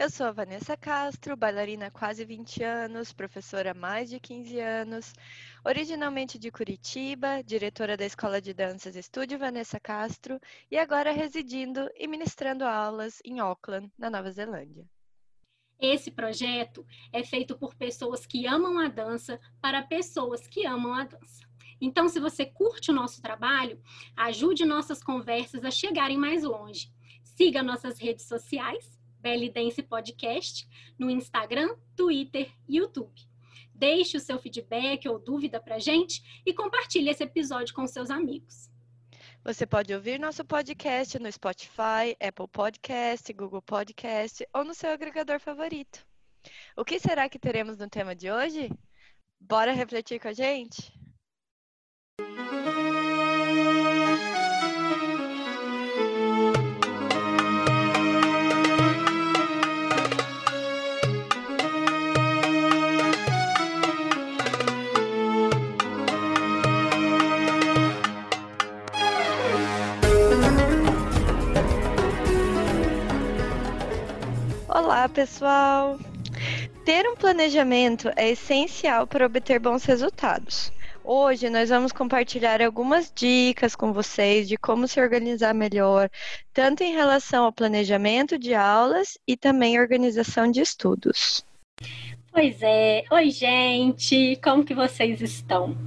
Eu sou a Vanessa Castro, bailarina há quase 20 anos, professora há mais de 15 anos, originalmente de Curitiba, diretora da Escola de Danças Estúdio Vanessa Castro e agora residindo e ministrando aulas em Auckland, na Nova Zelândia. Esse projeto é feito por pessoas que amam a dança para pessoas que amam a dança. Então, se você curte o nosso trabalho, ajude nossas conversas a chegarem mais longe. Siga nossas redes sociais Dance Podcast no Instagram, Twitter e YouTube. Deixe o seu feedback ou dúvida para gente e compartilhe esse episódio com seus amigos. Você pode ouvir nosso podcast no Spotify, Apple Podcast, Google Podcast ou no seu agregador favorito. O que será que teremos no tema de hoje? Bora refletir com a gente? Olá, pessoal! Ter um planejamento é essencial para obter bons resultados. Hoje nós vamos compartilhar algumas dicas com vocês de como se organizar melhor, tanto em relação ao planejamento de aulas e também organização de estudos. Pois é, oi gente, como que vocês estão?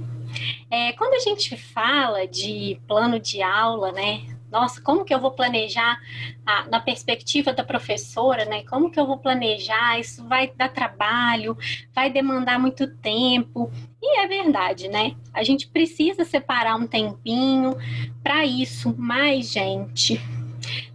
É, quando a gente fala de plano de aula, né, nossa, como que eu vou planejar a, na perspectiva da professora, né? Como que eu vou planejar? Isso vai dar trabalho, vai demandar muito tempo. E é verdade, né? A gente precisa separar um tempinho para isso, mais gente.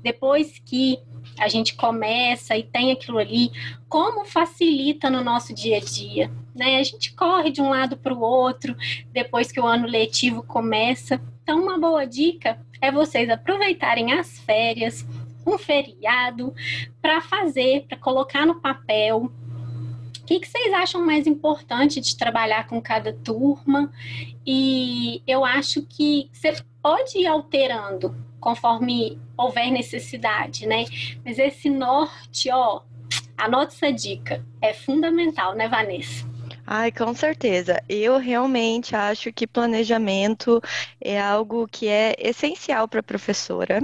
Depois que a gente começa e tem aquilo ali, como facilita no nosso dia a dia, né? A gente corre de um lado para o outro depois que o ano letivo começa. Então, uma boa dica é vocês aproveitarem as férias, um feriado, para fazer, para colocar no papel. O que, que vocês acham mais importante de trabalhar com cada turma? E eu acho que você pode ir alterando conforme houver necessidade, né? Mas esse norte, ó, anote essa dica, é fundamental, né, Vanessa? Ai, com certeza. Eu realmente acho que planejamento é algo que é essencial para a professora,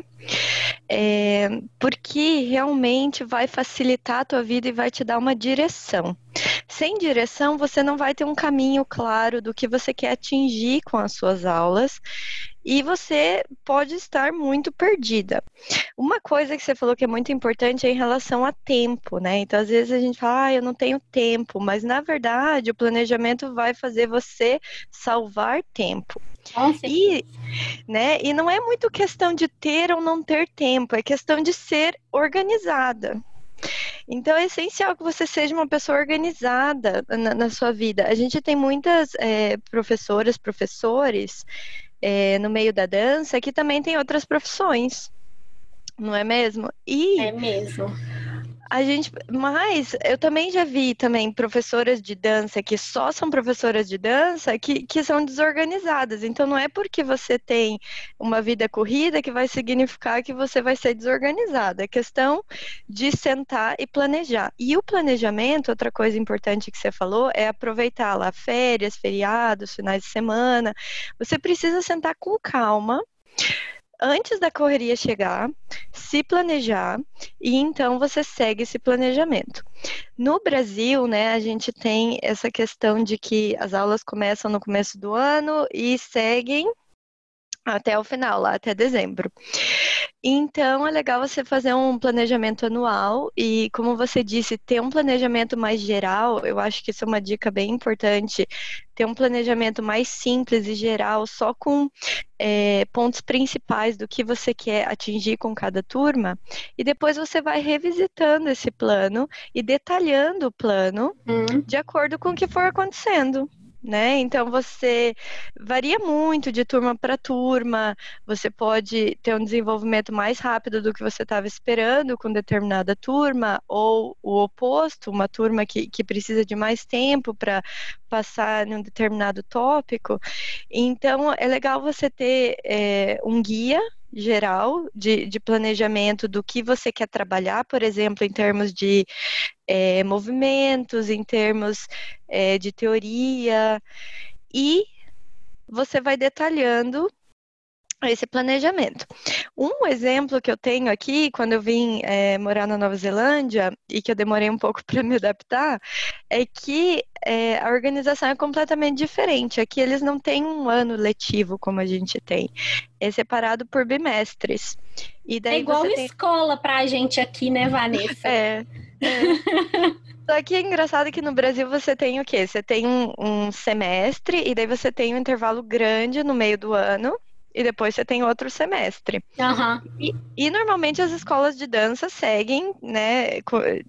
é, porque realmente vai facilitar a tua vida e vai te dar uma direção. Sem direção, você não vai ter um caminho claro do que você quer atingir com as suas aulas e você pode estar muito perdida. Uma coisa que você falou que é muito importante é em relação a tempo, né? Então, às vezes a gente fala, ah, eu não tenho tempo, mas na verdade o planejamento vai fazer você salvar tempo. E, né, e não é muito questão de ter ou não ter tempo, é questão de ser organizada. Então é essencial que você seja uma pessoa organizada na, na sua vida. A gente tem muitas é, professoras, professores é, no meio da dança que também tem outras profissões, não é mesmo? E é mesmo. A gente, mas eu também já vi também professoras de dança que só são professoras de dança que, que são desorganizadas. Então não é porque você tem uma vida corrida que vai significar que você vai ser desorganizada. É questão de sentar e planejar. E o planejamento, outra coisa importante que você falou, é aproveitar lá férias, feriados, finais de semana. Você precisa sentar com calma antes da correria chegar, se planejar e então você segue esse planejamento. No Brasil, né, a gente tem essa questão de que as aulas começam no começo do ano e seguem até o final, lá até dezembro. Então é legal você fazer um planejamento anual e, como você disse, ter um planejamento mais geral. Eu acho que isso é uma dica bem importante. Ter um planejamento mais simples e geral, só com é, pontos principais do que você quer atingir com cada turma. E depois você vai revisitando esse plano e detalhando o plano hum. de acordo com o que for acontecendo. Né? Então você varia muito de turma para turma, você pode ter um desenvolvimento mais rápido do que você estava esperando com determinada turma, ou o oposto, uma turma que, que precisa de mais tempo para passar em um determinado tópico. Então é legal você ter é, um guia geral de, de, planejamento do que você quer trabalhar, por exemplo, em termos de é, movimentos, em termos é, de teoria, e você vai detalhando esse planejamento. Um exemplo que eu tenho aqui, quando eu vim é, morar na Nova Zelândia e que eu demorei um pouco para me adaptar, é que é, a organização é completamente diferente. Aqui eles não têm um ano letivo como a gente tem, é separado por bimestres. E daí é igual tem... escola para a gente aqui, né, Vanessa? é. é. Só que é engraçado que no Brasil você tem o quê? Você tem um, um semestre e daí você tem um intervalo grande no meio do ano e depois você tem outro semestre. Uhum. E, e, normalmente as escolas de dança seguem, né,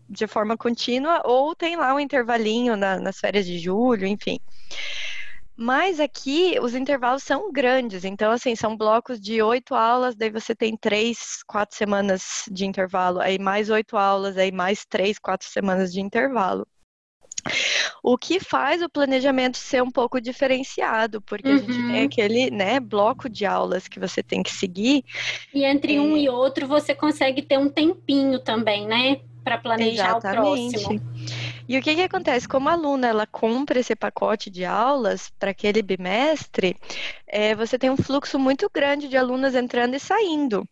de forma contínua, ou tem lá um intervalinho na, nas férias de julho, enfim. Mas aqui os intervalos são grandes, então assim, são blocos de oito aulas, daí você tem três, quatro semanas de intervalo, aí mais oito aulas, aí mais três, quatro semanas de intervalo. O que faz o planejamento ser um pouco diferenciado, porque uhum. a gente tem uhum. aquele né, bloco de aulas que você tem que seguir. E entre é... um e outro você consegue ter um tempinho também, né? Para planejar Exatamente. o próximo. E o que, que acontece? Como a aluna ela compra esse pacote de aulas para aquele bimestre, é, você tem um fluxo muito grande de alunas entrando e saindo.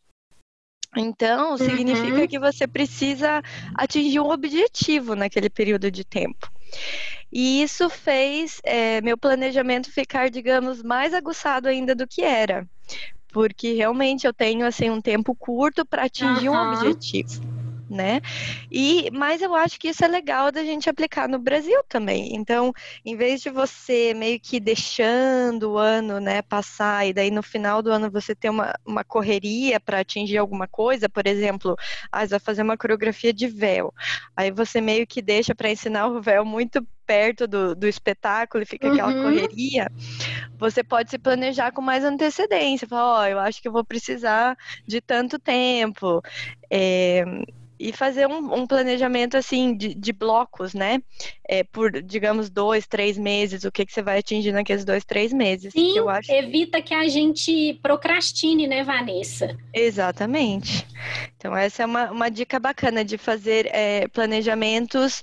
Então, significa uhum. que você precisa atingir um objetivo naquele período de tempo. E isso fez é, meu planejamento ficar, digamos, mais aguçado ainda do que era. Porque realmente eu tenho assim um tempo curto para atingir uhum. um objetivo né? E mas eu acho que isso é legal da gente aplicar no Brasil também. Então, em vez de você meio que deixando o ano, né, passar e daí no final do ano você ter uma, uma correria para atingir alguma coisa, por exemplo, ah, você vai fazer uma coreografia de véu. Aí você meio que deixa para ensinar o véu muito perto do, do espetáculo e fica aquela uhum. correria, você pode se planejar com mais antecedência. Falar, ó, oh, eu acho que eu vou precisar de tanto tempo. É, e fazer um, um planejamento assim de, de blocos, né? É, por, digamos, dois, três meses, o que, que você vai atingir naqueles dois, três meses. Sim, eu acho... evita que a gente procrastine, né, Vanessa? Exatamente. Então, essa é uma, uma dica bacana de fazer é, planejamentos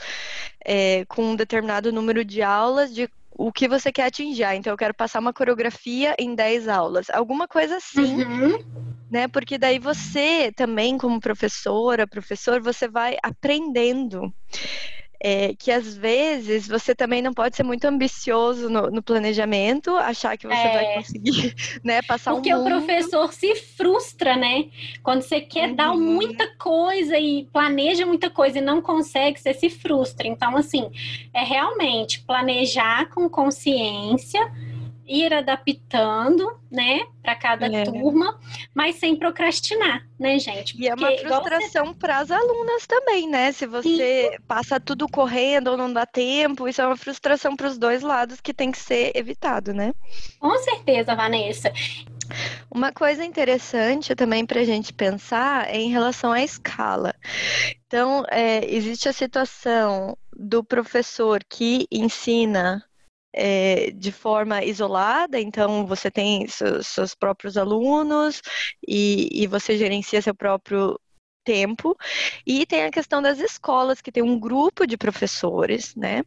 é, com um determinado número de aulas, de o que você quer atingir. Ah, então, eu quero passar uma coreografia em 10 aulas. Alguma coisa assim. Uhum né? Porque daí você também, como professora, professor, você vai aprendendo. É, que às vezes você também não pode ser muito ambicioso no, no planejamento, achar que você é. vai conseguir né, passar Porque um Porque o professor se frustra, né? Quando você quer uhum. dar muita coisa e planeja muita coisa e não consegue, você se frustra. Então, assim, é realmente planejar com consciência ir adaptando, né, para cada é. turma, mas sem procrastinar, né, gente? Porque, e é uma frustração você... para as alunas também, né? Se você Sim. passa tudo correndo ou não dá tempo, isso é uma frustração para os dois lados que tem que ser evitado, né? Com certeza, Vanessa. Uma coisa interessante também para a gente pensar é em relação à escala. Então, é, existe a situação do professor que ensina é, de forma isolada, então você tem seus, seus próprios alunos e, e você gerencia seu próprio tempo. E tem a questão das escolas, que tem um grupo de professores, né?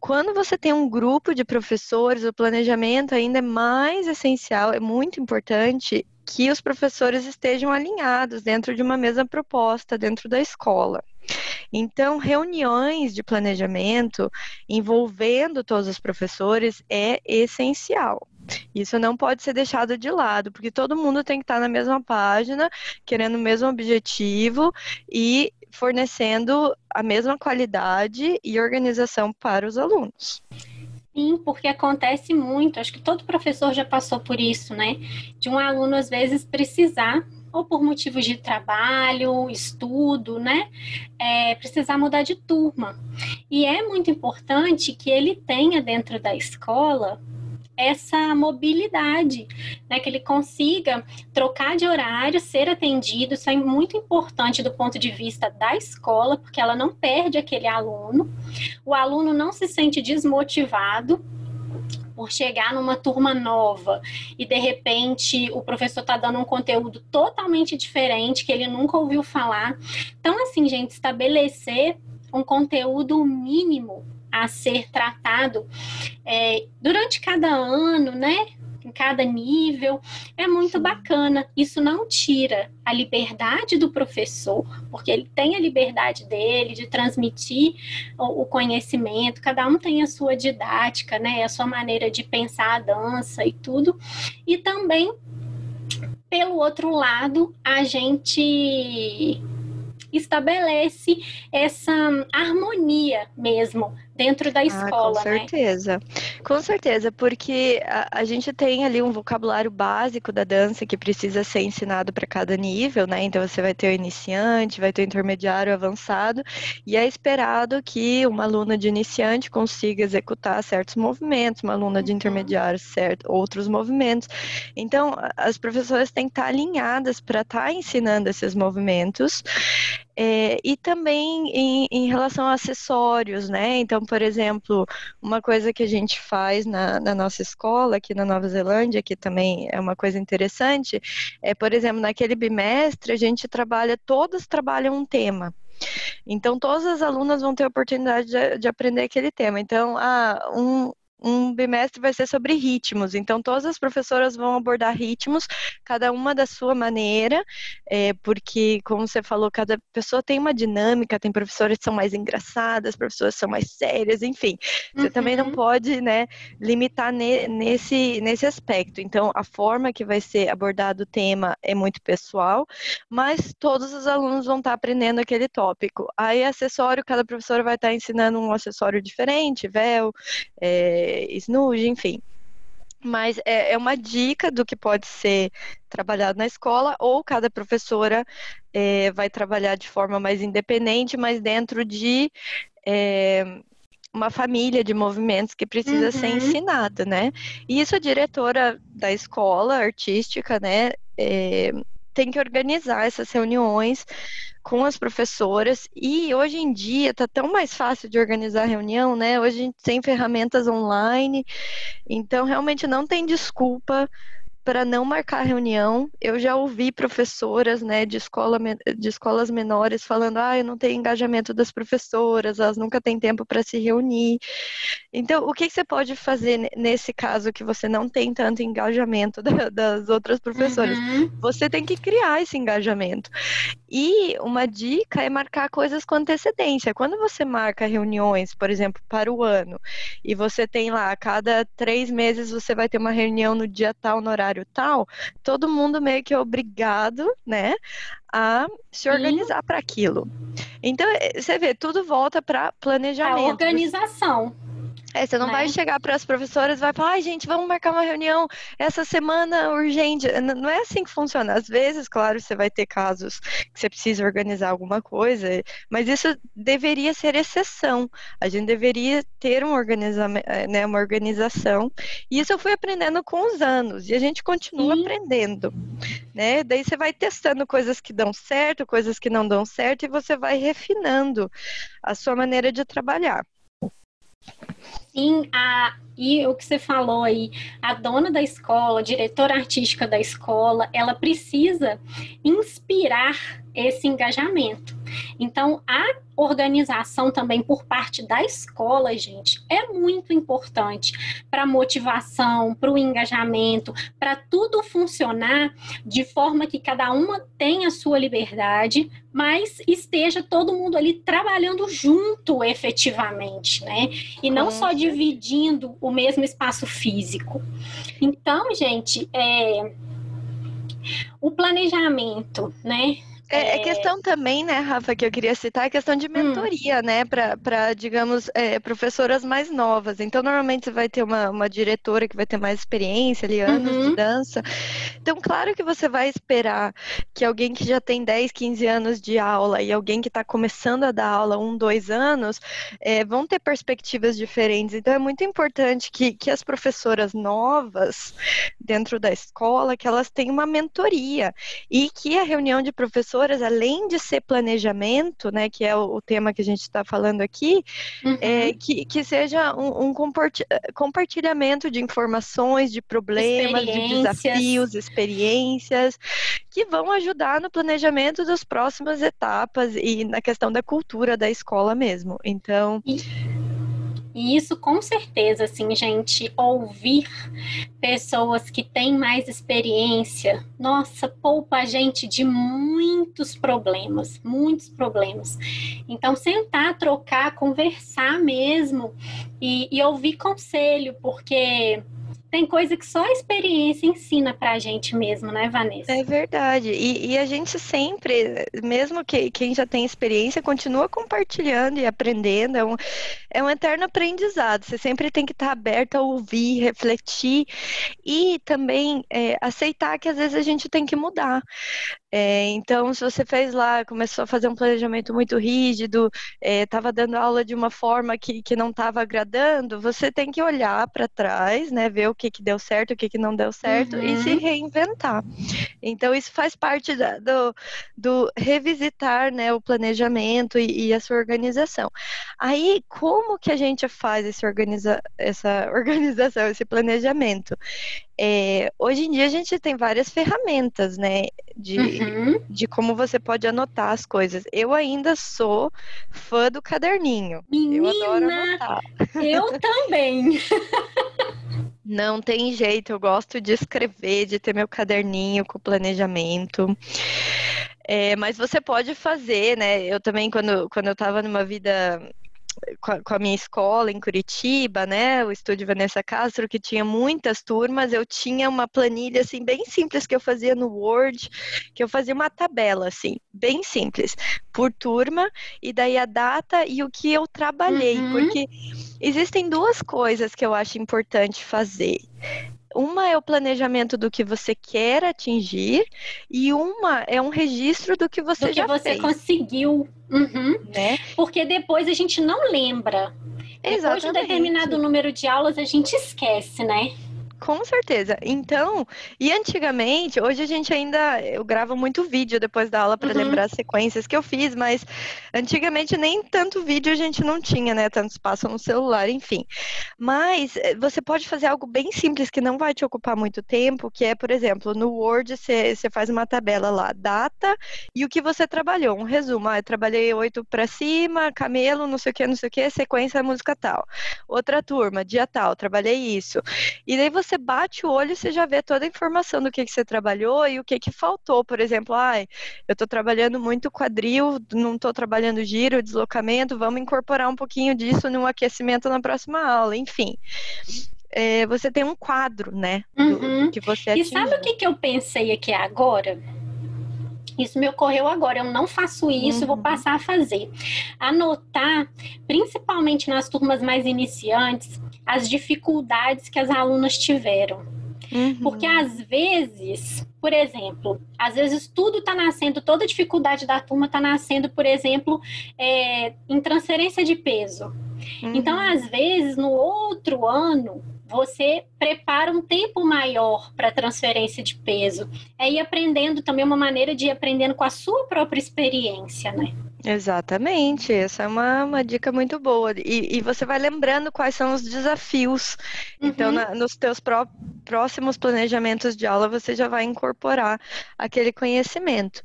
Quando você tem um grupo de professores, o planejamento ainda é mais essencial, é muito importante que os professores estejam alinhados dentro de uma mesma proposta dentro da escola. Então, reuniões de planejamento envolvendo todos os professores é essencial. Isso não pode ser deixado de lado, porque todo mundo tem que estar na mesma página, querendo o mesmo objetivo e fornecendo a mesma qualidade e organização para os alunos. Sim, porque acontece muito, acho que todo professor já passou por isso, né? De um aluno, às vezes, precisar ou por motivos de trabalho, estudo, né, é, precisar mudar de turma. E é muito importante que ele tenha dentro da escola essa mobilidade, né, que ele consiga trocar de horário, ser atendido, isso é muito importante do ponto de vista da escola, porque ela não perde aquele aluno, o aluno não se sente desmotivado, por chegar numa turma nova e de repente o professor está dando um conteúdo totalmente diferente que ele nunca ouviu falar. Então, assim, gente, estabelecer um conteúdo mínimo a ser tratado é, durante cada ano, né? Em cada nível. É muito bacana. Isso não tira a liberdade do professor, porque ele tem a liberdade dele de transmitir o, o conhecimento, cada um tem a sua didática, né? A sua maneira de pensar a dança e tudo. E também, pelo outro lado, a gente estabelece essa harmonia mesmo dentro da escola, ah, com né? certeza. Né? Com certeza, porque a, a, gente tem ali um vocabulário básico da dança que precisa ser ensinado para cada nível, né? Então você vai ter o iniciante, vai ter o intermediário, o avançado, e é esperado que uma aluna de iniciante consiga executar certos movimentos, uma aluna de uhum. intermediário, certo, outros movimentos. Então, as professoras têm que estar alinhadas para estar tá ensinando esses movimentos. É, e também em, em, relação a acessórios, né? Então, por exemplo, uma coisa que a gente faz na, na, nossa escola, aqui na Nova Zelândia, que também é uma coisa interessante, é, por exemplo, naquele bimestre a gente trabalha, todas trabalham um tema. Então, todas as alunas vão ter a oportunidade de, de aprender aquele tema. Então, ah, um, um bimestre vai ser sobre ritmos, então todas as professoras vão abordar ritmos, cada uma da sua maneira, é, porque, como você falou, cada pessoa tem uma dinâmica, tem professoras que são mais engraçadas, professoras que são mais sérias, enfim. Você uhum. também não uhum. pode, né, limitar ne, nesse, nesse aspecto. Então, a forma que vai ser abordado o tema é muito pessoal, mas todos os alunos vão estar aprendendo aquele tópico. Aí, acessório, cada professora vai estar ensinando um acessório diferente, véu, é, snooze, enfim. Mas é, é uma dica do que pode ser trabalhado na escola, ou cada professora é, vai trabalhar de forma mais independente, mas dentro de é, uma família de movimentos que precisa uhum. ser ensinada, né? E isso a diretora da escola artística, né, é, tem que organizar essas reuniões com as professoras e hoje em dia está tão mais fácil de organizar reunião, né? Hoje a gente tem ferramentas online, então realmente não tem desculpa para não marcar reunião. Eu já ouvi professoras, né, de, escola, de escolas menores falando, ah, eu não tenho engajamento das professoras, elas nunca têm tempo para se reunir. Então, o que, você pode fazer nesse caso que você não tem tanto engajamento da, das outras professoras? Uhum. Você tem que criar esse engajamento. E uma dica é marcar coisas com antecedência. Quando você marca reuniões, por exemplo, para o ano, e você tem lá, a cada três meses você vai ter uma reunião no dia tal, no horário tal, todo mundo meio que é obrigado, né, a se organizar para aquilo. Então, é, você vê, tudo volta para planejamento. A organização. É, você não né? vai chegar para as professoras e vai falar, ai, gente, vamos marcar uma reunião essa semana urgente. Não é assim que funciona. Às vezes, claro, você vai ter casos que você precisa organizar alguma coisa, mas isso deveria ser exceção. A gente deveria ter um eh, né, uma organização. E isso eu fui aprendendo com os anos, e a gente continua Sim. aprendendo. Né? Daí você vai testando coisas que dão certo, coisas que não dão certo, e você vai refinando a sua maneira de trabalhar. Sim, a, e o que você falou aí, a dona da escola, a diretora artística da escola, ela precisa inspirar esse engajamento. Então, a organização também por parte da escola, gente, é muito importante para a motivação, para o engajamento, para tudo funcionar de forma que cada uma tenha a sua liberdade, mas esteja todo mundo ali trabalhando junto efetivamente, né? E não só dividindo o mesmo espaço físico. Então, gente, é, o planejamento, né? É, é, questão também, né, Rafa, que eu queria citar, é questão de hum. mentoria, hum. né, para, digamos, é, professoras mais novas. Então, normalmente você vai ter uma, uma diretora que vai ter mais experiência ali, anos uhum. de dança. Então, claro que você vai esperar que alguém que já tem 10, 15 anos de aula e alguém que está começando a dar aula um, dois anos, é, vão ter perspectivas diferentes. Então, é muito importante que, que as professoras novas dentro da escola, que elas tenham uma mentoria e que a reunião de professores professoras, além de ser planejamento, né, que é o, o tema que a gente está falando aqui, uhum. é, que, que seja um, um, compartilhamento de informações, de problemas, de desafios, experiências, que vão ajudar no planejamento das próximas etapas e na questão da cultura da escola mesmo. Então. E... E isso com certeza, assim, gente, ouvir pessoas que têm mais experiência, nossa, poupa a gente de muitos problemas, muitos problemas. Então, sentar, trocar, conversar mesmo e, e ouvir conselho, porque tem coisa que só a experiência ensina pra gente mesmo, né, Vanessa? É verdade. E, e, a gente sempre, mesmo que quem já tem experiência, continua compartilhando e aprendendo. É um, é um eterno aprendizado. Você sempre tem que estar aberto a ouvir, refletir e também é, aceitar que às vezes a gente tem que mudar. É, então, se você fez lá, começou a fazer um planejamento muito rígido, estava é, dando aula de uma forma que, que não estava agradando, você tem que olhar para trás, né, ver o que, que deu certo, o que, que não deu certo uhum. e se uhum. reinventar. Então, isso faz parte da, do, do revisitar né, o planejamento e, e, a sua organização. Aí, como que a gente faz esse organiza, essa organização, esse planejamento? É, hoje em dia a gente tem várias ferramentas, né? De, uhum. de como você pode anotar as coisas. Eu ainda sou fã do caderninho. Menina, eu adoro anotar. Eu também. Não tem jeito, eu gosto de escrever, de ter meu caderninho com planejamento. É, mas você pode fazer, né? Eu também, quando, quando eu estava numa vida com a, minha escola em Curitiba, né, o estúdio Vanessa Castro, que tinha muitas turmas, eu tinha uma planilha assim bem simples que eu fazia no Word, que eu fazia uma tabela assim, bem simples, por turma e daí a data e o que eu trabalhei, uhum. porque existem duas coisas que eu acho importante fazer. Uma é o planejamento do que você quer atingir e uma é um registro do que você do já que você fez. conseguiu. Uhum. Né? Porque depois a gente não lembra. Exatamente. Depois de um determinado número de aulas a gente esquece, né? Com certeza. Então, e antigamente, hoje a gente ainda, eu gravo muito vídeo depois da aula para uhum. lembrar as sequências que eu fiz, mas antigamente nem tanto vídeo a gente não tinha, né? Tanto espaço no celular, enfim. Mas eh, você pode fazer algo bem simples que não vai te ocupar muito tempo, que é, por exemplo, no Word você, você faz uma tabela lá, data e o que você trabalhou, um resumo. Ah, eu trabalhei oito para cima, camelo, não sei o que, não sei o que, sequência música tal. Outra turma, dia tal, trabalhei isso. E daí você você bate o olho, você já vê toda a informação do que, que você trabalhou e o que, que faltou. Por exemplo, ai, eu estou trabalhando muito quadril, não estou trabalhando giro, deslocamento, vamos incorporar um pouquinho disso no aquecimento na próxima aula, enfim. É, você tem um quadro, né? Do, uhum. do que você atingiu. E sabe o que, que eu pensei aqui agora? Isso me ocorreu agora, eu não faço isso, uhum. vou passar a fazer. Anotar, principalmente nas turmas mais iniciantes, as dificuldades que as alunas tiveram. Uhum. Porque às vezes, por exemplo, às vezes tudo está nascendo, toda dificuldade da turma está nascendo, por exemplo, é, em transferência de peso. Uhum. Então, às vezes, no outro ano, você prepara um tempo maior para transferência de peso. É ir aprendendo também uma maneira de ir aprendendo com a sua própria experiência, né? Exatamente, essa é uma, uma dica muito boa. E, e você vai lembrando quais são os desafios. Então, uhum. Então, na, nos teus pró próximos planejamentos de aula, você já vai incorporar aquele conhecimento.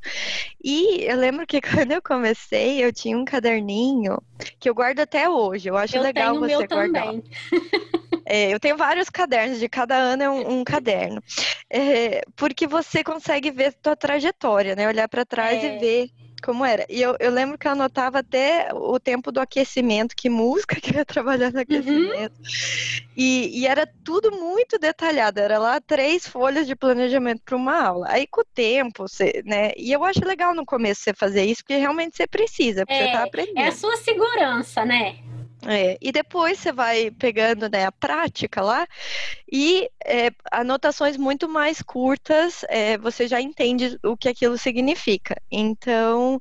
E eu lembro que quando eu comecei, eu tinha um caderninho que eu guardo até hoje. Eu acho eu legal você guardar. É, eu tenho vários cadernos, de cada ano é um, um caderno. É, porque você consegue ver sua trajetória, né? Olhar para trás é. e ver como era. E eu, eu lembro que eu anotava até o tempo do aquecimento, que música que eu ia trabalhar no uhum. aquecimento. Uhum. E, e, era tudo muito detalhado. Era lá três folhas de planejamento para uma aula. Aí com o tempo, você, né? E eu acho legal no começo você fazer isso, porque realmente você precisa, porque é, você tá aprendendo. É a sua segurança, né? É, e depois você vai pegando né, a prática lá e é, anotações muito mais curtas, é, você já entende o que aquilo significa. Então,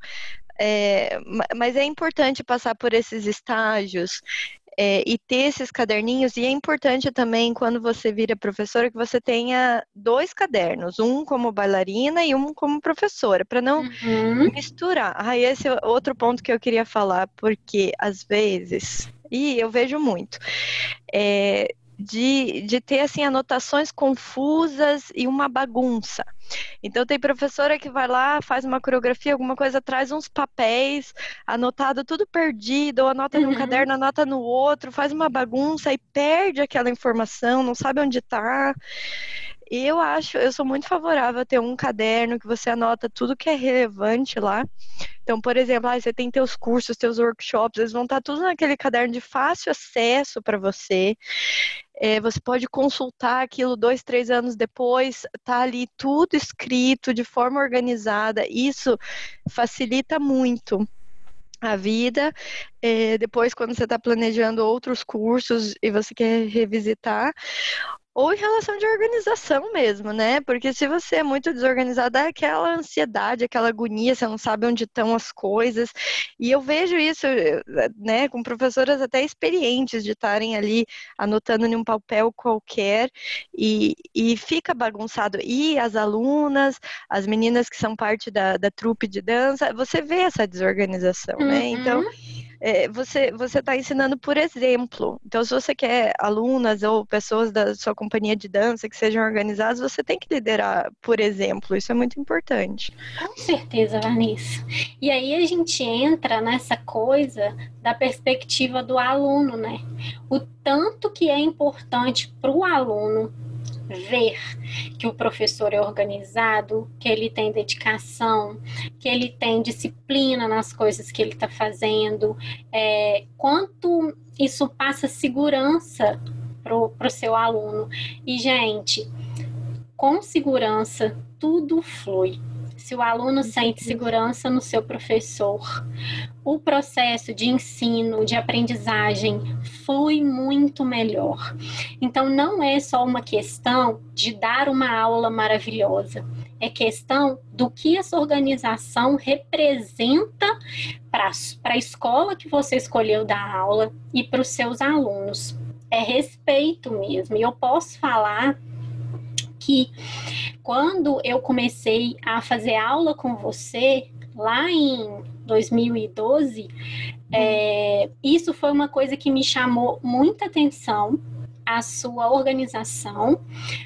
é, mas é importante passar por esses estágios é, e ter esses caderninhos. E é importante também, quando você vira professora, que você tenha dois cadernos, um como bailarina e um como professora, para não uhum. misturar. Ah, esse é outro ponto que eu queria falar, porque às vezes, e eu vejo muito, é, de, de ter assim anotações confusas e uma bagunça. Então tem professora que vai lá, faz uma coreografia, alguma coisa, traz uns papéis, anotado tudo perdido, ou anota uhum. num caderno, anota no outro, faz uma bagunça e perde aquela informação, não sabe onde está. Eu acho, eu sou muito favorável a ter um caderno que você anota tudo que é relevante lá. Então, por exemplo, ah, você tem teus cursos, teus workshops, eles vão estar tudo naquele caderno de fácil acesso para você. É, você pode consultar aquilo dois, três anos depois, tá ali tudo escrito de forma organizada. Isso facilita muito a vida. É, depois, quando você está planejando outros cursos e você quer revisitar, ou em relação de organização mesmo, né? Porque se você é muito desorganizado, é aquela ansiedade, aquela agonia, você não sabe onde estão as coisas. E eu vejo isso, né, com professoras até experientes de estarem ali anotando em um papel qualquer e, e fica bagunçado. E as alunas, as meninas que são parte da, da trupe de dança, você vê essa desorganização, uhum. né? Então é, você você está ensinando por exemplo. Então, se você quer alunas ou pessoas da sua companhia de dança que sejam organizadas, você tem que liderar por exemplo. Isso é muito importante. Com certeza, Vanessa. E aí a gente entra nessa coisa da perspectiva do aluno, né? O tanto que é importante para o aluno ver que o professor é organizado, que ele tem dedicação, que ele tem disciplina nas coisas que ele está fazendo, é, quanto isso passa segurança para o seu aluno. E, gente, com segurança, tudo flui se o aluno sente segurança no seu professor, o processo de ensino, de aprendizagem flui muito melhor. Então, não é só uma questão de dar uma aula maravilhosa, é questão do que essa organização representa para a escola que você escolheu dar aula e para os seus alunos. É respeito mesmo. E eu posso falar que quando eu comecei a fazer aula com você, lá em 2012, é, isso foi uma coisa que me chamou muita atenção a sua organização,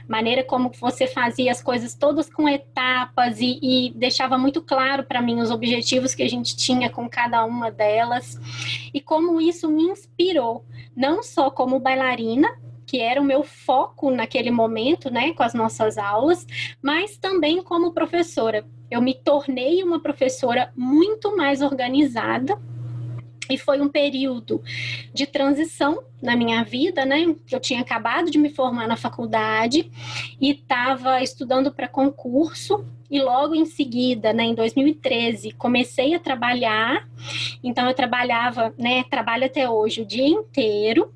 maneira como você fazia as coisas todas com etapas e, e deixava muito claro para mim os objetivos que a gente tinha com cada uma delas e como isso me inspirou, não só como bailarina, que era o meu foco naquele momento, né, com as nossas aulas, mas também como professora. Eu me tornei uma professora muito mais organizada. E foi um período de transição na minha vida, né? Eu tinha acabado de me formar na faculdade e estava estudando para concurso e logo em seguida, né, em 2013, comecei a trabalhar. Então eu trabalhava, né, trabalho até hoje o dia inteiro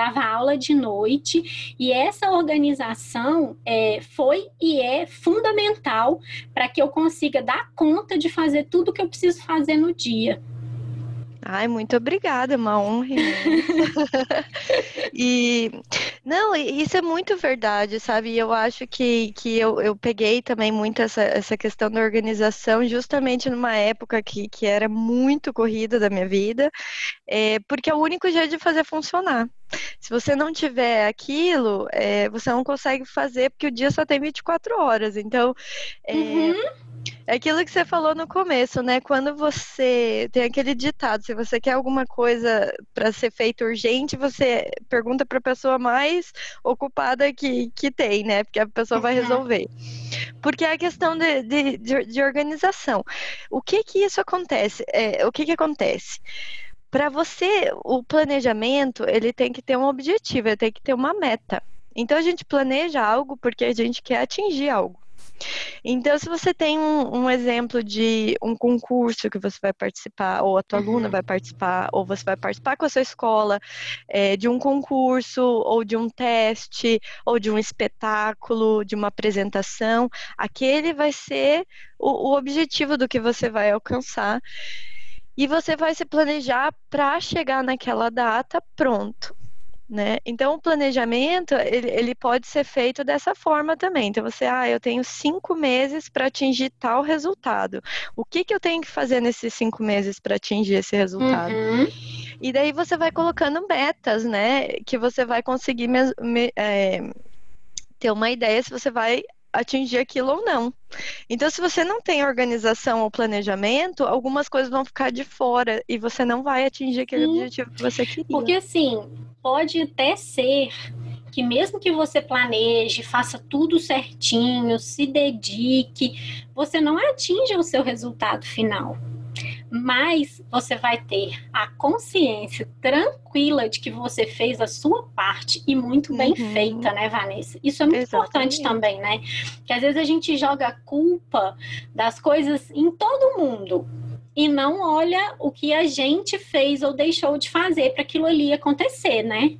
dava aula de noite e essa organização é, foi e é fundamental para que eu consiga dar conta de fazer tudo que eu preciso fazer no dia. Ai, muito obrigada, é uma honra. e não, isso é muito verdade, sabe? Eu acho que, que eu, eu peguei também muito essa, essa questão da organização justamente numa época que, que era muito corrida da minha vida, é, porque é o único jeito de fazer funcionar. Se você não tiver aquilo, é, você não consegue fazer, porque o dia só tem 24 horas. Então, é, uhum É aquilo que você falou no começo, né? Quando você tem aquele ditado, se você quer alguma coisa para ser feita urgente, você pergunta para a pessoa mais ocupada que, que tem, né? Porque a pessoa vai resolver. Porque é a questão de, de, de, de organização. O que que isso acontece? É, o que que acontece? Para você, o planejamento, ele tem que ter um objetivo, ele tem que ter uma meta. Então a gente planeja algo porque a gente quer atingir algo. Então, se você tem um, um, exemplo de um concurso que você vai participar, ou a tua uhum. aluna vai participar, ou você vai participar com a sua escola é, de um concurso, ou de um teste, ou de um espetáculo, de uma apresentação, aquele vai ser o, o objetivo do que você vai alcançar. E você vai se planejar para chegar naquela data pronto né? Então, o planejamento, ele, ele, pode ser feito dessa forma também. Então, você, ah, eu tenho cinco meses para atingir tal resultado. O que, que eu tenho que fazer nesses cinco meses para atingir esse resultado? Uhum. E daí você vai colocando metas, né? Que você vai conseguir me, me, é, ter uma ideia se você vai atingir aquilo ou não. Então, se você não tem organização ou planejamento, algumas coisas vão ficar de fora e você não vai atingir aquele Sim. objetivo que você queria. Porque assim, pode até ser que mesmo que você planeje, faça tudo certinho, se dedique, você não atinja o seu resultado final mas você vai ter a consciência tranquila de que você fez a sua parte e muito bem uhum. feita, né, Vanessa? Isso é muito Exatamente. importante também, né? Que às vezes a gente joga a culpa das coisas em todo mundo e não olha o que a gente fez ou deixou de fazer para aquilo ali acontecer, né?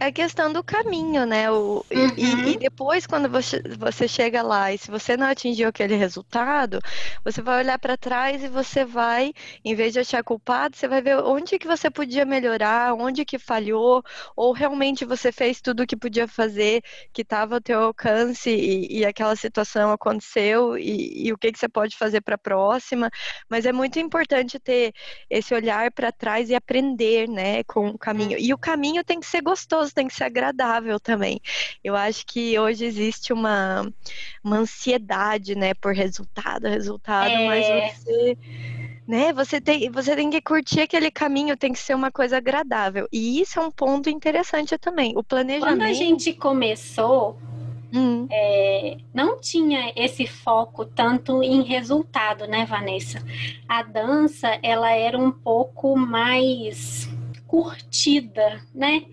É a questão do caminho, né? O, uhum. e, e, depois, quando você, você chega lá e se você não atingiu aquele resultado, você vai olhar para trás e você vai, em vez de achar culpado, você vai ver onde que você podia melhorar, onde que falhou, ou realmente você fez tudo o que podia fazer, que estava ao teu alcance e, e, aquela situação aconteceu e, e o que, que você pode fazer para a próxima. Mas é muito importante ter esse olhar para trás e aprender, né, com o caminho. E o caminho tem que ser gostoso gostoso, tem que ser agradável também. Eu acho que hoje existe uma, uma ansiedade, né, por resultado, resultado, é... mas você né? Você tem, você tem que curtir aquele caminho, tem que ser uma coisa agradável. E isso é um ponto interessante também. O planejamento. Quando a gente começou, hum. é, não tinha esse foco tanto em resultado, né, Vanessa? A dança, ela era um pouco mais curtida, né?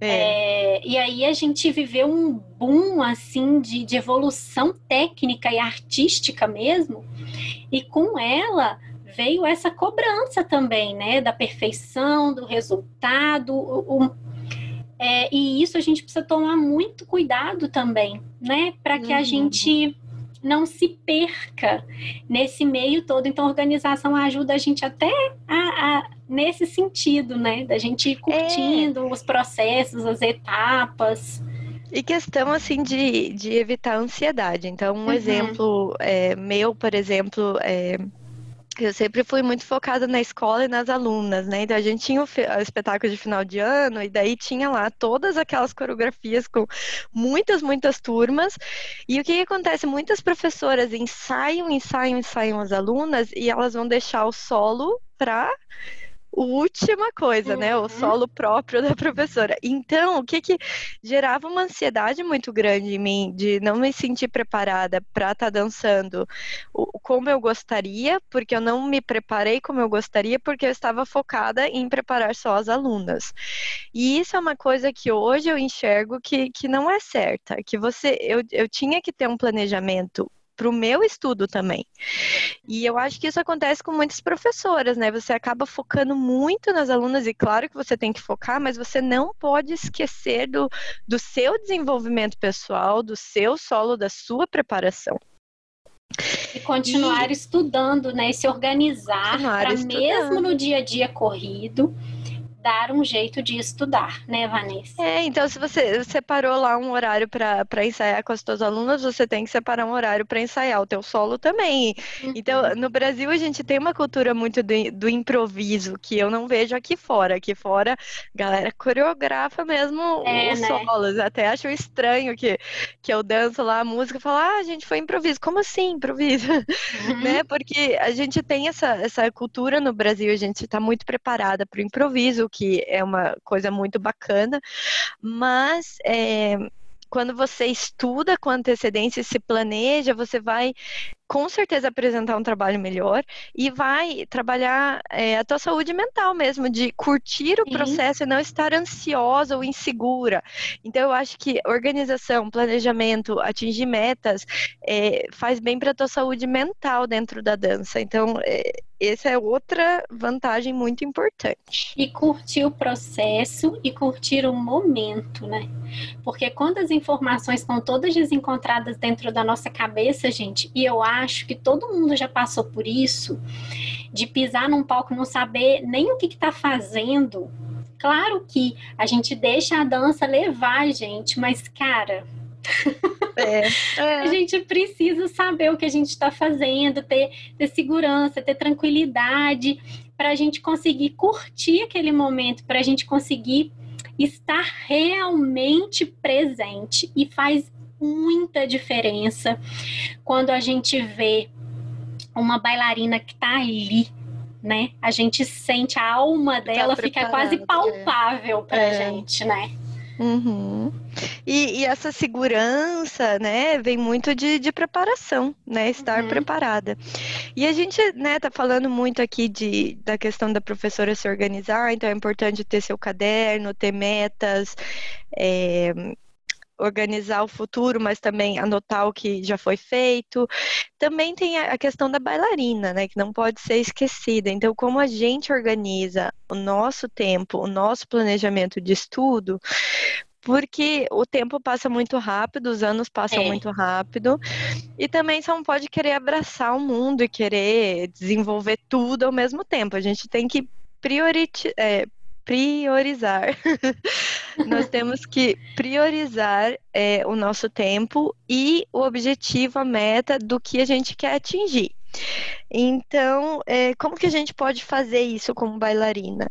É. É, e aí a gente viveu um boom assim de, de evolução técnica e artística mesmo, e com ela veio essa cobrança também, né? Da perfeição, do resultado, o, o, é, e isso a gente precisa tomar muito cuidado também, né? Para que uhum. a gente não se perca nesse meio todo. Então, a organização ajuda a gente até a, a nesse sentido, né? Da gente ir curtindo é. os processos, as etapas. E questão assim de, de evitar a ansiedade. Então, um uhum. exemplo é, meu, por exemplo, é, eu sempre fui muito focada na escola e nas alunas, né? Então a gente tinha o, espetáculo de final de ano e daí tinha lá todas aquelas coreografias com muitas, muitas turmas. E o que, que acontece? Muitas professoras ensaiam, ensaiam, ensaiam as alunas e elas vão deixar o solo para última coisa, uhum. né? O uhum. solo próprio da professora. Então, o que que gerava uma ansiedade muito grande em mim de não me sentir preparada para estar tá dançando como eu gostaria, porque eu não me preparei como eu gostaria, porque eu estava focada em preparar só as alunas. E isso é uma coisa que hoje eu enxergo que, que não é certa, que você eu, eu tinha que ter um planejamento para o meu estudo também. E eu acho que isso acontece com muitas professoras, né? Você acaba focando muito nas alunas, e claro que você tem que focar, mas você não pode esquecer do, do seu desenvolvimento pessoal, do seu solo, da sua preparação. E continuar e... estudando, né? E se organizar para mesmo no dia a dia corrido dar um jeito de estudar, né, Vanessa? É, então se você separou lá um horário para ensaiar com as suas alunas, você tem que separar um horário para ensaiar o teu solo também. Uhum. Então, no Brasil a gente tem uma cultura muito do, do, improviso que eu não vejo aqui fora. Aqui fora, galera coreografa mesmo é, os né? solos. Até acho estranho que, que eu danço lá a música e falo, ah, a gente foi improviso. Como assim improviso? Uhum. né? Porque a gente tem essa, essa cultura no Brasil, a gente está muito preparada para o improviso, que é uma coisa muito bacana, mas é, quando você estuda com antecedência e se planeja, você vai com certeza apresentar um trabalho melhor e vai trabalhar é, a tua saúde mental mesmo, de curtir o Sim. processo e não estar ansiosa ou insegura. Então, eu acho que organização, planejamento, atingir metas é, faz bem para a tua saúde mental dentro da dança. Então, é, essa é outra vantagem muito importante. E curtir o processo e curtir o momento, né? Porque quando as informações estão todas desencontradas dentro da nossa cabeça, gente, e eu acho acho que todo mundo já passou por isso, de pisar num palco e não saber nem o que está fazendo. Claro que a gente deixa a dança levar, gente, mas, cara. É, é. a gente precisa saber o que a gente está fazendo, ter, ter segurança, ter tranquilidade, para a gente conseguir curtir aquele momento, para a gente conseguir estar realmente presente. E faz muita diferença quando a gente vê uma bailarina que está ali, né? A gente sente a alma tá dela tá fica quase é. palpável é. pra é. gente, né? Uhum. E, e, essa segurança, né, vem muito de, de preparação, né, estar uhum. preparada. E a gente, né, tá falando muito aqui de, da questão da professora se organizar, então é importante ter seu caderno, ter metas, é, organizar o futuro, mas também anotar o que já foi feito. Também tem a questão da bailarina, né, que não pode ser esquecida. Então, como a gente organiza o nosso tempo, o nosso planejamento de estudo, porque o tempo passa muito rápido, os anos passam é. muito rápido, e também só não pode querer abraçar o mundo e querer desenvolver tudo ao mesmo tempo. A gente tem que priorizar. É, priorizar. Nós temos que priorizar é, o nosso tempo e o objetivo, a meta do que a gente quer atingir. Então, é, como que a gente pode fazer isso como bailarina?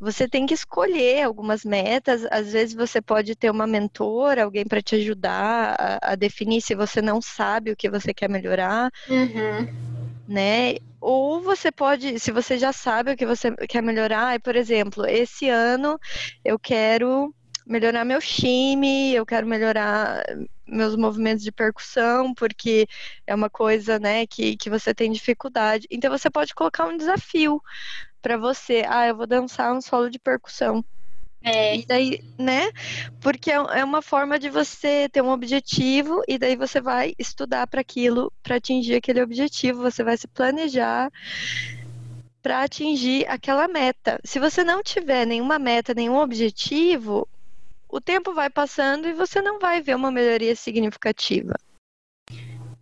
Você tem que escolher algumas metas. Às vezes você pode ter uma mentora, alguém para te ajudar a, a, definir se você não sabe o que você quer melhorar. Uhum né? Ou você pode, se você já sabe o que você quer melhorar, por exemplo, esse ano eu quero melhorar meu time, eu quero melhorar meus movimentos de percussão, porque é uma coisa, né, que, que você tem dificuldade. Então você pode colocar um desafio para você. Ah, eu vou dançar um solo de percussão. É. E daí, né? Porque é, é uma forma de você ter um objetivo e daí você vai estudar para aquilo, para atingir aquele objetivo, você vai se planejar para atingir aquela meta. Se você não tiver nenhuma meta, nenhum objetivo, o tempo vai passando e você não vai ver uma melhoria significativa.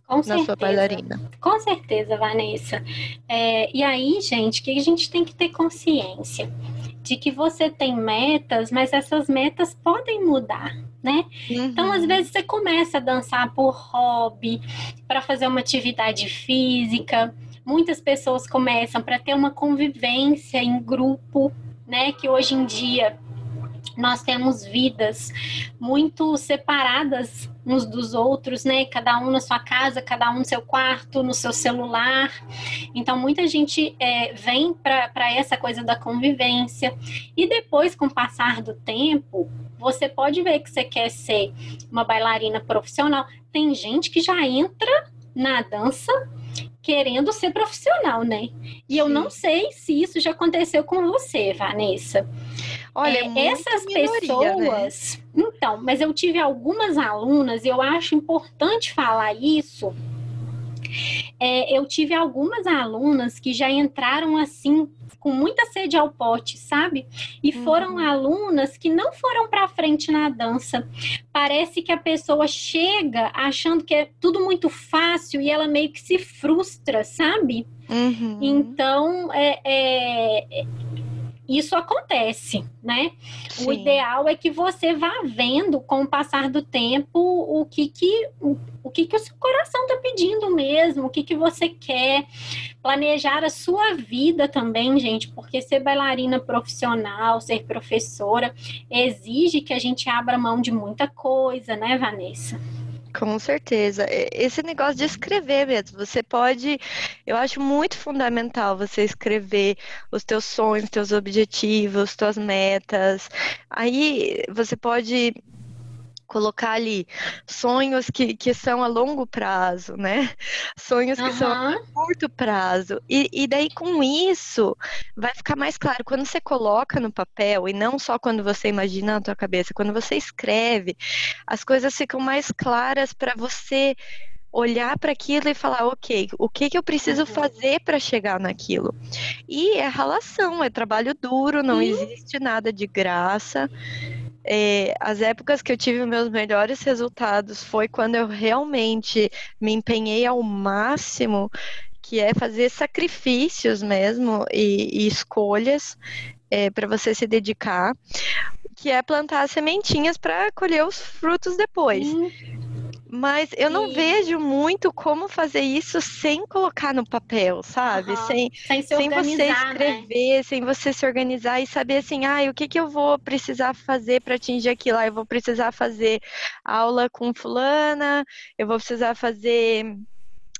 Com na certeza. sua bailarina. Com certeza, Vanessa. É, e aí, gente, que a gente tem que ter consciência de que você tem metas, mas essas metas podem mudar, né? Uhum. Então, às vezes você começa a dançar por hobby, para fazer uma atividade física. Muitas pessoas começam para ter uma convivência em grupo, né? Que hoje em dia nós temos vidas muito separadas uns dos outros, né? Cada um na sua casa, cada um no seu quarto, no seu celular. Então, muita gente é, vem para essa coisa da convivência. E depois, com o passar do tempo, você pode ver que você quer ser uma bailarina profissional. Tem gente que já entra na dança querendo ser profissional, né? E eu não sei se isso já aconteceu com você, Vanessa. Olha, é, essas minoria, pessoas. Né? Então, mas eu tive algumas alunas, e eu acho importante falar isso. É, eu tive algumas alunas que já entraram assim com muita sede ao pote, sabe? E foram uhum. alunas que não foram para frente na dança. Parece que a pessoa chega achando que é tudo muito fácil e ela meio que se frustra, sabe? Uhum. Então, é, é isso acontece, né? Sim. O ideal é que você vá vendo com o passar do tempo o que que o, o que que o seu coração está pedindo mesmo, o que que você quer, planejar a sua vida também, gente, porque ser bailarina profissional, ser professora exige que a gente abra mão de muita coisa, né, Vanessa? Com certeza. Esse negócio de escrever mesmo, você pode, eu acho muito fundamental você escrever os teus sonhos, teus objetivos, tuas metas. Aí você pode colocar ali sonhos que, que são a longo prazo, né? Sonhos que uhum. são a curto prazo. E, e daí, com isso, vai ficar mais claro. Quando você coloca no papel, e não só quando você imagina na tua cabeça, quando você escreve, as coisas ficam mais claras para você olhar para aquilo e falar, ok, o que, que eu preciso uhum. fazer para chegar naquilo? E é relação, é trabalho duro, não existe nada de graça é, as épocas que eu tive meus melhores resultados foi quando eu realmente me empenhei ao máximo, que é fazer sacrifícios mesmo e, e escolhas é, para você se dedicar, que é plantar sementinhas para colher os frutos depois. Hum. Mas eu não vejo muito como fazer isso sem colocar no papel, sabe? Uhum. Sem, sem, sem você né? escrever, né? sem você se organizar e saber assim, ah, o que, que eu vou precisar fazer para atingir aquilo? Ah, eu vou precisar fazer aula com fulana, eu vou precisar fazer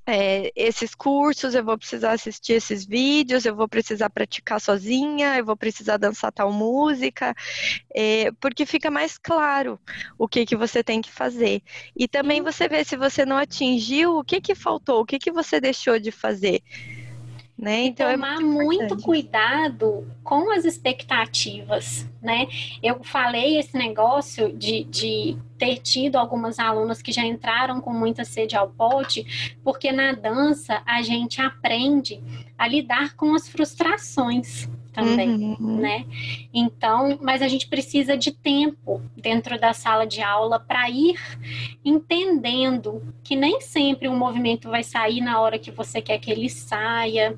é, esses cursos, eu vou precisar assistir esses vídeos, eu vou precisar praticar sozinha, eu vou precisar dançar tal música, é, porque fica mais claro o que, que você tem que fazer. E também você vê se você não atingiu, o que, que faltou, o que, que você deixou de fazer. Né? Então, tomar é muito, muito, cuidado com as expectativas, né? Eu falei esse negócio de, de ter tido algumas alunas que já entraram com muita sede ao pote, porque na dança a gente aprende a lidar com as frustrações também, uhum. né? Então, mas a gente precisa de tempo dentro da sala de aula para ir entendendo que nem sempre um movimento vai sair na hora que você quer que ele saia.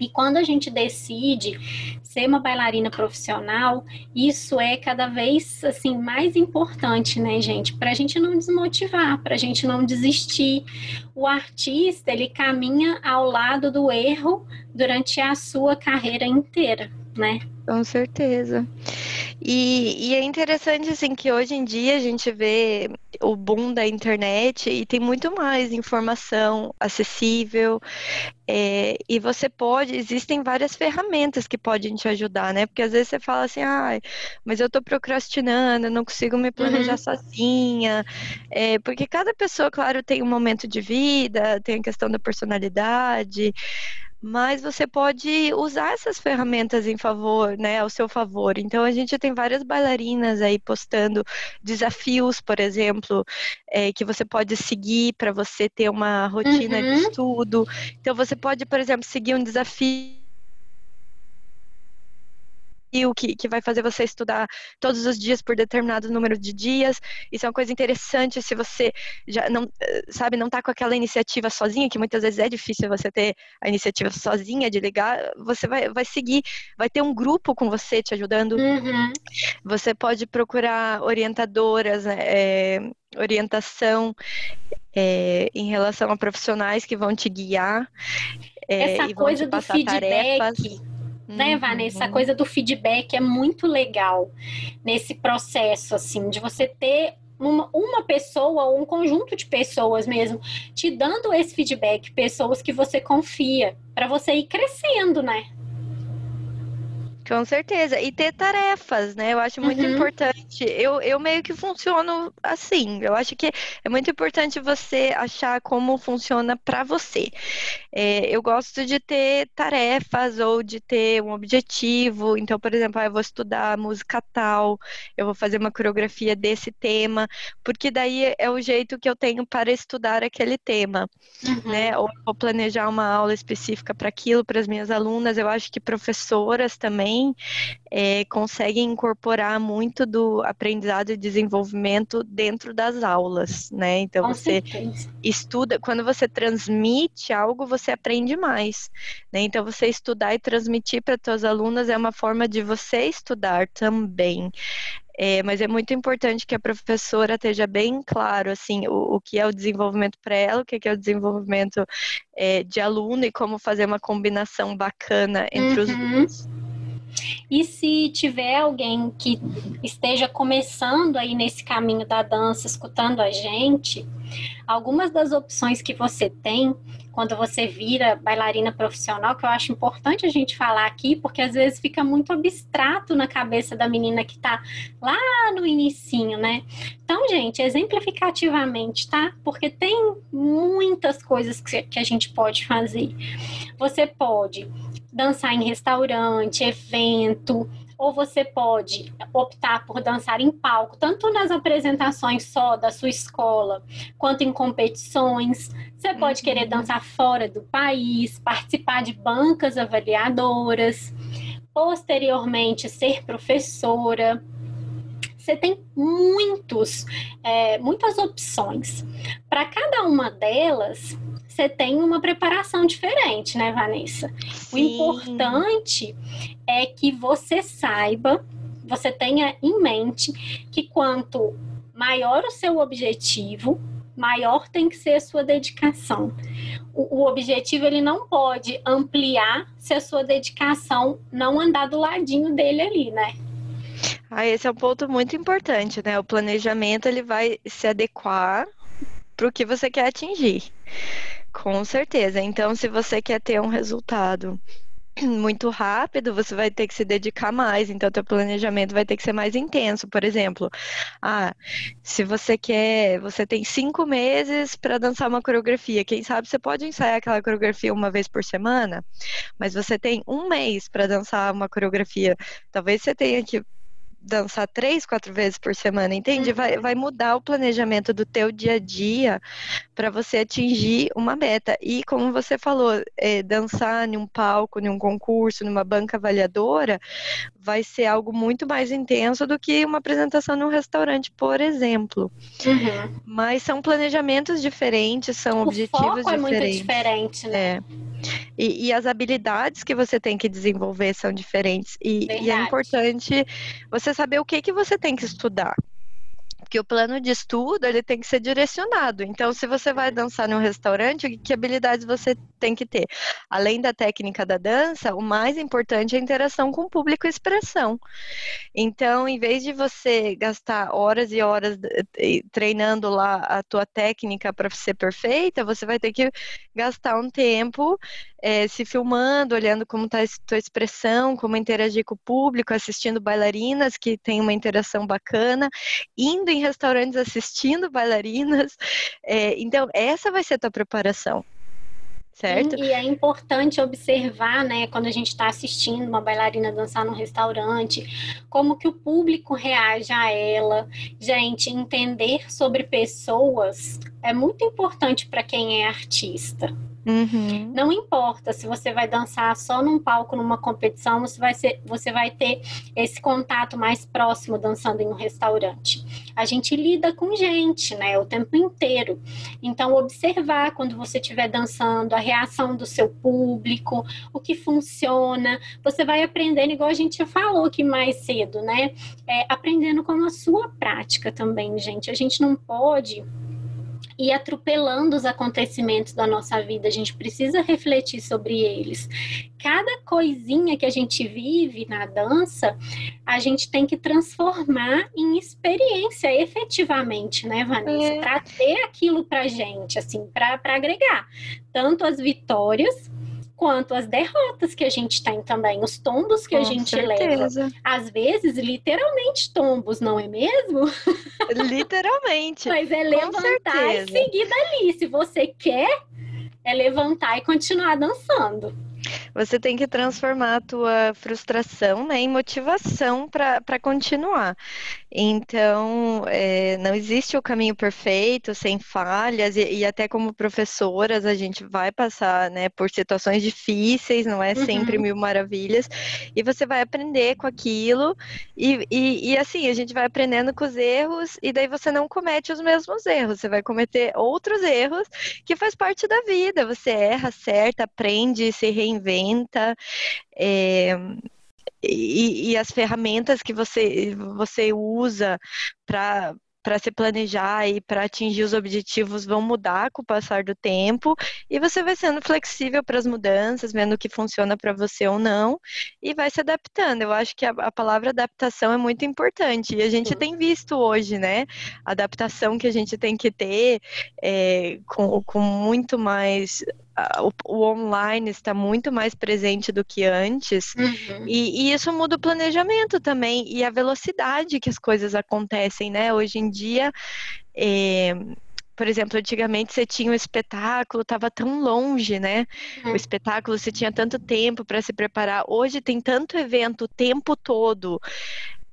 E quando a gente decide ser uma bailarina profissional, isso é cada vez assim mais importante, né, gente? Para a gente não desmotivar, para a gente não desistir. O artista ele caminha ao lado do erro durante a sua carreira inteira, né? Com certeza. E, e, é interessante assim que hoje em dia a gente vê o boom da internet e tem muito mais informação acessível. É, e você pode, existem várias ferramentas que podem te ajudar, né? Porque às vezes você fala assim, ah, mas eu tô procrastinando, eu não consigo me planejar uhum. sozinha. É, porque cada pessoa, claro, tem um momento de vida, tem a questão da personalidade mas você pode usar essas ferramentas em favor, né, ao seu favor. Então a gente tem várias bailarinas aí postando desafios, por exemplo, é, que você pode seguir para você ter uma rotina uhum. de estudo. Então você pode, por exemplo, seguir um desafio que, que vai fazer você estudar todos os dias por determinado número de dias. Isso é uma coisa interessante se você já não, eh, sabe, não tá com aquela iniciativa sozinha, que muitas vezes é difícil você ter a iniciativa sozinha de ligar, você vai, vai seguir, vai ter um grupo com você te ajudando. Uhum. Você pode procurar orientadoras, é, orientação é, em relação a profissionais que vão te guiar. É, Essa coisa do feedback. Tarefas né, uhum. Vanessa? A coisa do feedback é muito legal nesse processo, assim, de você ter uma, uma pessoa ou um conjunto de pessoas mesmo te dando esse feedback, pessoas que você confia, para você ir crescendo, né? Com certeza. E ter tarefas, né? Eu acho muito uhum. importante. Eu, eu meio que funciono assim. Eu acho que é muito importante você achar como funciona para você. É, eu gosto de ter tarefas ou de ter um objetivo. Então, por exemplo, ah, eu vou estudar música tal, eu vou fazer uma coreografia desse tema, porque daí é o jeito que eu tenho para estudar aquele tema, uhum. né? Ou vou planejar uma aula específica para aquilo, para as minhas alunas. Eu acho que professoras também também é, conseguem incorporar muito do aprendizado e desenvolvimento dentro das aulas, né? Então Com você certeza. estuda, quando você transmite algo, você aprende mais, né? Então você estudar e transmitir para suas alunas é uma forma de você estudar também. É, mas é muito importante que a professora esteja bem claro assim o, o que é o desenvolvimento para ela, o que é o desenvolvimento é, de aluno e como fazer uma combinação bacana entre os Uhum. dois. E se tiver alguém que esteja começando aí nesse caminho da dança, escutando a gente, algumas das opções que você tem quando você vira bailarina profissional, que eu acho importante a gente falar aqui, porque às vezes fica muito abstrato na cabeça da menina que tá lá no inicinho, né? Então, gente, exemplificativamente, tá? Porque tem muitas coisas que a gente pode fazer. Você pode dançar em restaurante, evento, ou você pode optar por dançar em palco, tanto nas apresentações só da sua escola, quanto em competições. Você pode Uhum. querer dançar fora do país, participar de bancas avaliadoras, posteriormente ser professora. Você tem muitos, é, muitas opções. Para cada uma delas, você tem uma preparação diferente, né, Vanessa? O Sim. importante é que você saiba, você tenha em mente que quanto maior o seu objetivo, maior tem que ser a sua dedicação. O, o objetivo ele não pode ampliar se a sua dedicação não andar do ladinho dele ali, né? Ah, esse é um ponto muito importante, né? O planejamento ele vai se adequar para o que você quer atingir. Com certeza. Então, se você quer ter um resultado muito rápido, você vai ter que se dedicar mais. Então, teu planejamento vai ter que ser mais intenso. Por exemplo, ah, se você quer, você tem cinco meses para dançar uma coreografia. Quem sabe você pode ensaiar aquela coreografia uma vez por semana, mas você tem um mês para dançar uma coreografia. Talvez você tenha que dançar três, quatro vezes por semana, entende? Vai, vai mudar o planejamento do teu dia a dia para você atingir uma meta. E como você falou, é, dançar em um palco, em um concurso, numa banca avaliadora, vai ser algo muito mais intenso do que uma apresentação num restaurante, por exemplo. Uhum. Mas são planejamentos diferentes, são O objetivos foco é muito diferentes. diferente, né? É. E, e as habilidades que você tem que desenvolver são diferentes. E, e é importante você saber o que, que você tem que estudar. Porque o plano de estudo ele tem que ser direcionado. Então, se você vai dançar num restaurante, que, habilidades você tem que ter? Além da técnica da dança, o mais importante é a interação com o público e expressão. Então, em vez de você gastar horas e horas eh, treinando lá a tua técnica para ser perfeita, você vai ter que gastar um tempo eh, se filmando, olhando como está a tua expressão, como interagir com o público, assistindo bailarinas que tem uma interação bacana, indo em restaurantes assistindo bailarinas. Eh, então, essa vai ser a tua preparação. Certo? E, e é importante observar, né, quando a gente está assistindo uma bailarina dançar num restaurante, como que o público reage a ela. Gente, entender sobre pessoas é muito importante para quem é artista. Uhum. Não importa se você vai dançar só num palco, numa competição, você vai, ser, você vai ter esse contato mais próximo dançando em um restaurante. A gente lida com gente, né, o tempo inteiro. Então, observar quando você estiver dançando, a reação do seu público, o que funciona. Você vai aprendendo, igual a gente falou aqui mais cedo, né? É, aprendendo com a sua prática também, gente. A gente não pode e atropelando os acontecimentos da nossa vida. A gente precisa refletir sobre eles. Cada coisinha que a gente vive na dança, a gente tem que transformar em experiência efetivamente, né, Vanessa? É. Trazer aquilo pra gente, assim, para agregar tanto as vitórias quanto as derrotas que a gente tem também, os tombos que Com a gente leva. certeza. Às vezes, literalmente tombos, não é mesmo? Literalmente. Mas é levantar e seguir dali. Se você quer, é levantar e continuar dançando. você tem que transformar a tua frustração né, em motivação para continuar. Então, é, não existe o caminho perfeito, sem falhas, e, e, até como professoras a gente vai passar né, por situações difíceis, não é sempre uhum. mil maravilhas, e você vai aprender com aquilo, e, e, e assim, a gente vai aprendendo com os erros, e daí você não comete os mesmos erros, você vai cometer outros erros que faz parte da vida, você erra, acerta, aprende, se reinventa. É, e, e, as ferramentas que você, você usa para para se planejar e para atingir os objetivos vão mudar com o passar do tempo e você vai sendo flexível para as mudanças, vendo o que funciona para você ou não e vai se adaptando. Eu acho que a, a palavra adaptação é muito importante e a gente tem visto hoje, né? A adaptação que a gente tem que ter é, com, com muito mais o, o, online está muito mais presente do que antes, uhum. e, e, isso muda o planejamento também, e a velocidade que as coisas acontecem, né? Hoje em dia. É, por exemplo, antigamente você tinha um espetáculo, estava tão longe, né? Uhum. O espetáculo você tinha tanto tempo para se preparar. Hoje tem tanto evento o tempo todo.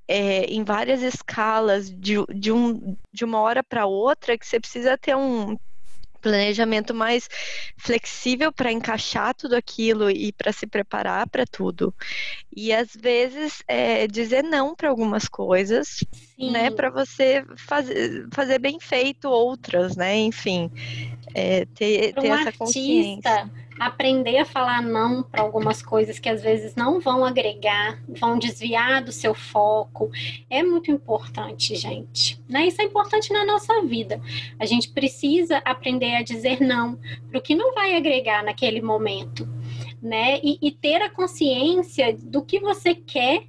É, em várias escalas, de, de, um, de uma hora para outra, que você precisa ter um planejamento mais flexível para encaixar tudo aquilo e para se preparar para tudo. E às vezes é, dizer não para algumas coisas, Sim. né, para você fazer, fazer bem feito outras, né? Enfim, é, ter, ter um essa artista, consciência aprender a falar não para algumas coisas que às vezes não vão agregar, vão desviar do seu foco, é muito importante, gente. Né? Isso é importante na nossa vida. A gente precisa aprender a dizer não para o que não vai agregar naquele momento. Né? E, e ter a consciência do que você quer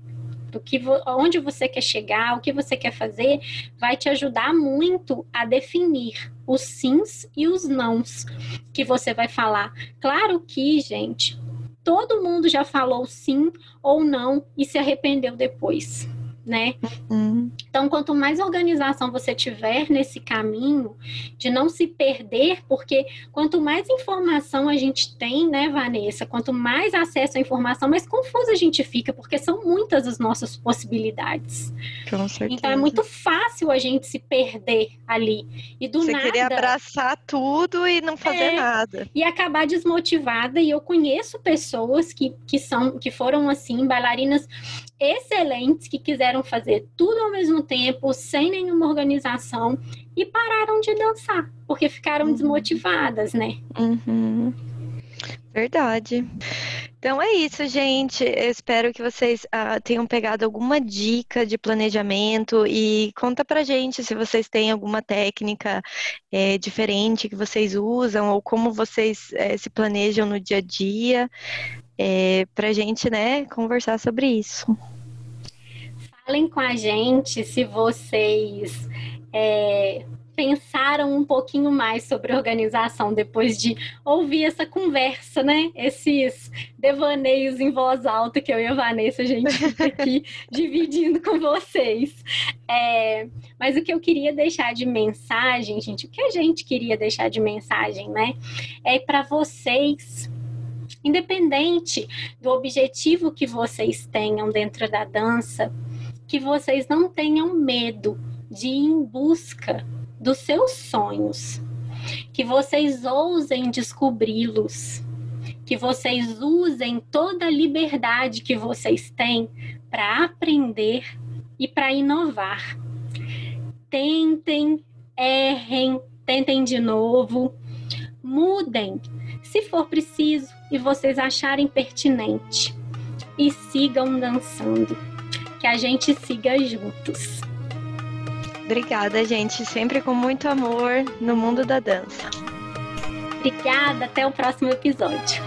do que onde você quer chegar, o que você quer fazer, vai te ajudar muito a definir os sims e os nãos que você vai falar. Claro que, gente, todo mundo já falou sim ou não e se arrependeu depois né? Uhum. Então, quanto mais organização você tiver nesse caminho de não se perder, porque quanto mais informação a gente tem, né, Vanessa, quanto mais acesso à informação, mais confusa a gente fica, porque são muitas as nossas possibilidades. Com certeza. Então, é muito fácil a gente se perder ali. E do você nada. querer abraçar tudo e não fazer é, nada. E acabar desmotivada. E eu conheço pessoas que, que são, que foram assim, bailarinas excelentes que quiseram fazer tudo ao mesmo tempo, sem nenhuma organização, e pararam de dançar, porque ficaram uhum. desmotivadas, né? Uhum. Verdade. Então é isso, gente. Eu espero que vocês uh, tenham pegado alguma dica de planejamento e conta pra gente se vocês têm alguma técnica é, diferente que vocês usam ou como vocês é, se planejam no dia a dia é, para a gente né, conversar sobre isso. Falem com a gente se vocês é, pensaram um pouquinho mais sobre organização depois de ouvir essa conversa, né? Esses devaneios em voz alta que eu e a Vanessa a gente fica aqui dividindo com vocês. É, mas o que eu queria deixar de mensagem, gente, o que a gente queria deixar de mensagem, né? É para vocês independente do objetivo que vocês tenham dentro da dança, que vocês não tenham medo de ir em busca dos seus sonhos, que vocês ousem descobri-los, que vocês usem toda a liberdade que vocês têm para aprender e para inovar. Tentem, errem, tentem de novo, mudem, se for preciso e vocês acharem pertinente. E sigam dançando. Que a gente siga juntos. Obrigada, gente. Sempre com muito amor no mundo da dança. Obrigada. Até o próximo episódio.